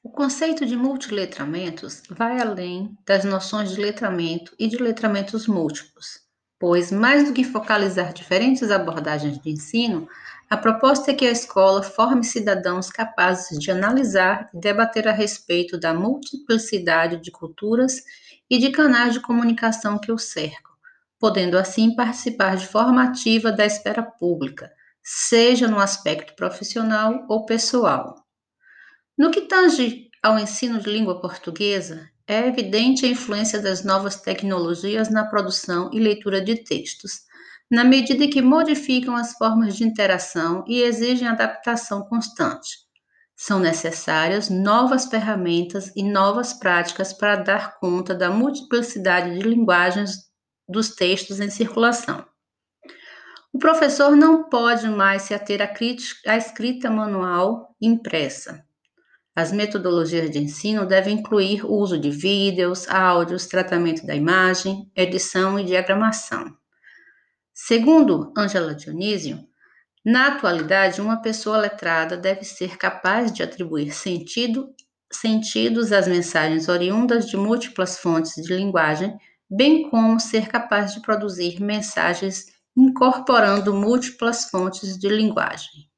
O conceito de multiletramentos vai além das noções de letramento e de letramentos múltiplos, pois, mais do que focalizar diferentes abordagens de ensino, a proposta é que a escola forme cidadãos capazes de analisar e debater a respeito da multiplicidade de culturas e de canais de comunicação que o cercam, podendo assim participar de forma ativa da esfera pública, seja no aspecto profissional ou pessoal. No que tange ao ensino de língua portuguesa, é evidente a influência das novas tecnologias na produção e leitura de textos, na medida que modificam as formas de interação e exigem adaptação constante. São necessárias novas ferramentas e novas práticas para dar conta da multiplicidade de linguagens dos textos em circulação. O professor não pode mais se ater à, crítica, à escrita manual impressa. As metodologias de ensino devem incluir o uso de vídeos, áudios, tratamento da imagem, edição e diagramação. Segundo Angela Dionísio, na atualidade, uma pessoa letrada deve ser capaz de atribuir sentido, sentidos às mensagens oriundas de múltiplas fontes de linguagem, bem como ser capaz de produzir mensagens incorporando múltiplas fontes de linguagem.